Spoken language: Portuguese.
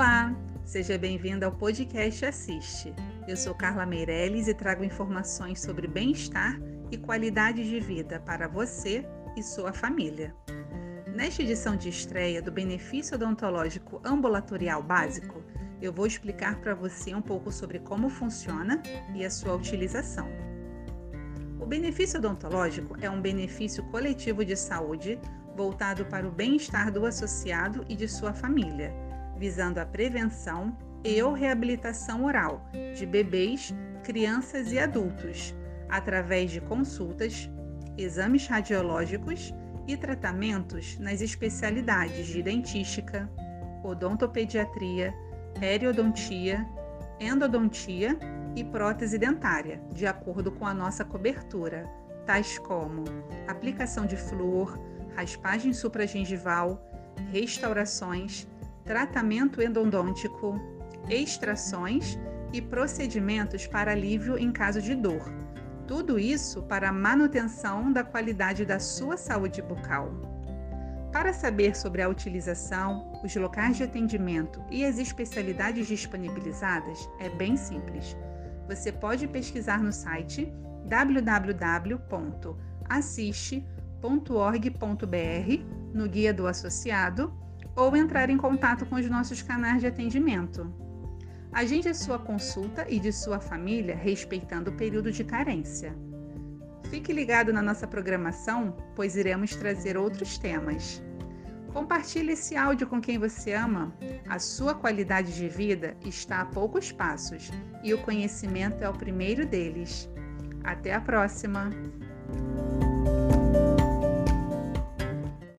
Olá, seja bem-vindo ao podcast Assiste. Eu sou Carla Meirelles e trago informações sobre bem-estar e qualidade de vida para você e sua família. Nesta edição de estreia do Benefício Odontológico Ambulatorial Básico, eu vou explicar para você um pouco sobre como funciona e a sua utilização. O benefício odontológico é um benefício coletivo de saúde voltado para o bem-estar do associado e de sua família, visando a prevenção e ou reabilitação oral de bebês, crianças e adultos, através de consultas, exames radiológicos e tratamentos nas especialidades de dentística, odontopediatria, periodontia, endodontia e prótese dentária, de acordo com a nossa cobertura, tais como aplicação de flúor, raspagem supragengival, restaurações, tratamento endodôntico, extrações e procedimentos para alívio em caso de dor. Tudo isso para a manutenção da qualidade da sua saúde bucal. Para saber sobre a utilização, os locais de atendimento e as especialidades disponibilizadas, é bem simples. Você pode pesquisar no site www.assiste.org.br no Guia do Associado ou entrar em contato com os nossos canais de atendimento. Agende a sua consulta e de sua família respeitando o período de carência. Fique ligado na nossa programação, pois iremos trazer outros temas. Compartilhe esse áudio com quem você ama. A sua qualidade de vida está a poucos passos e o conhecimento é o primeiro deles. Até a próxima!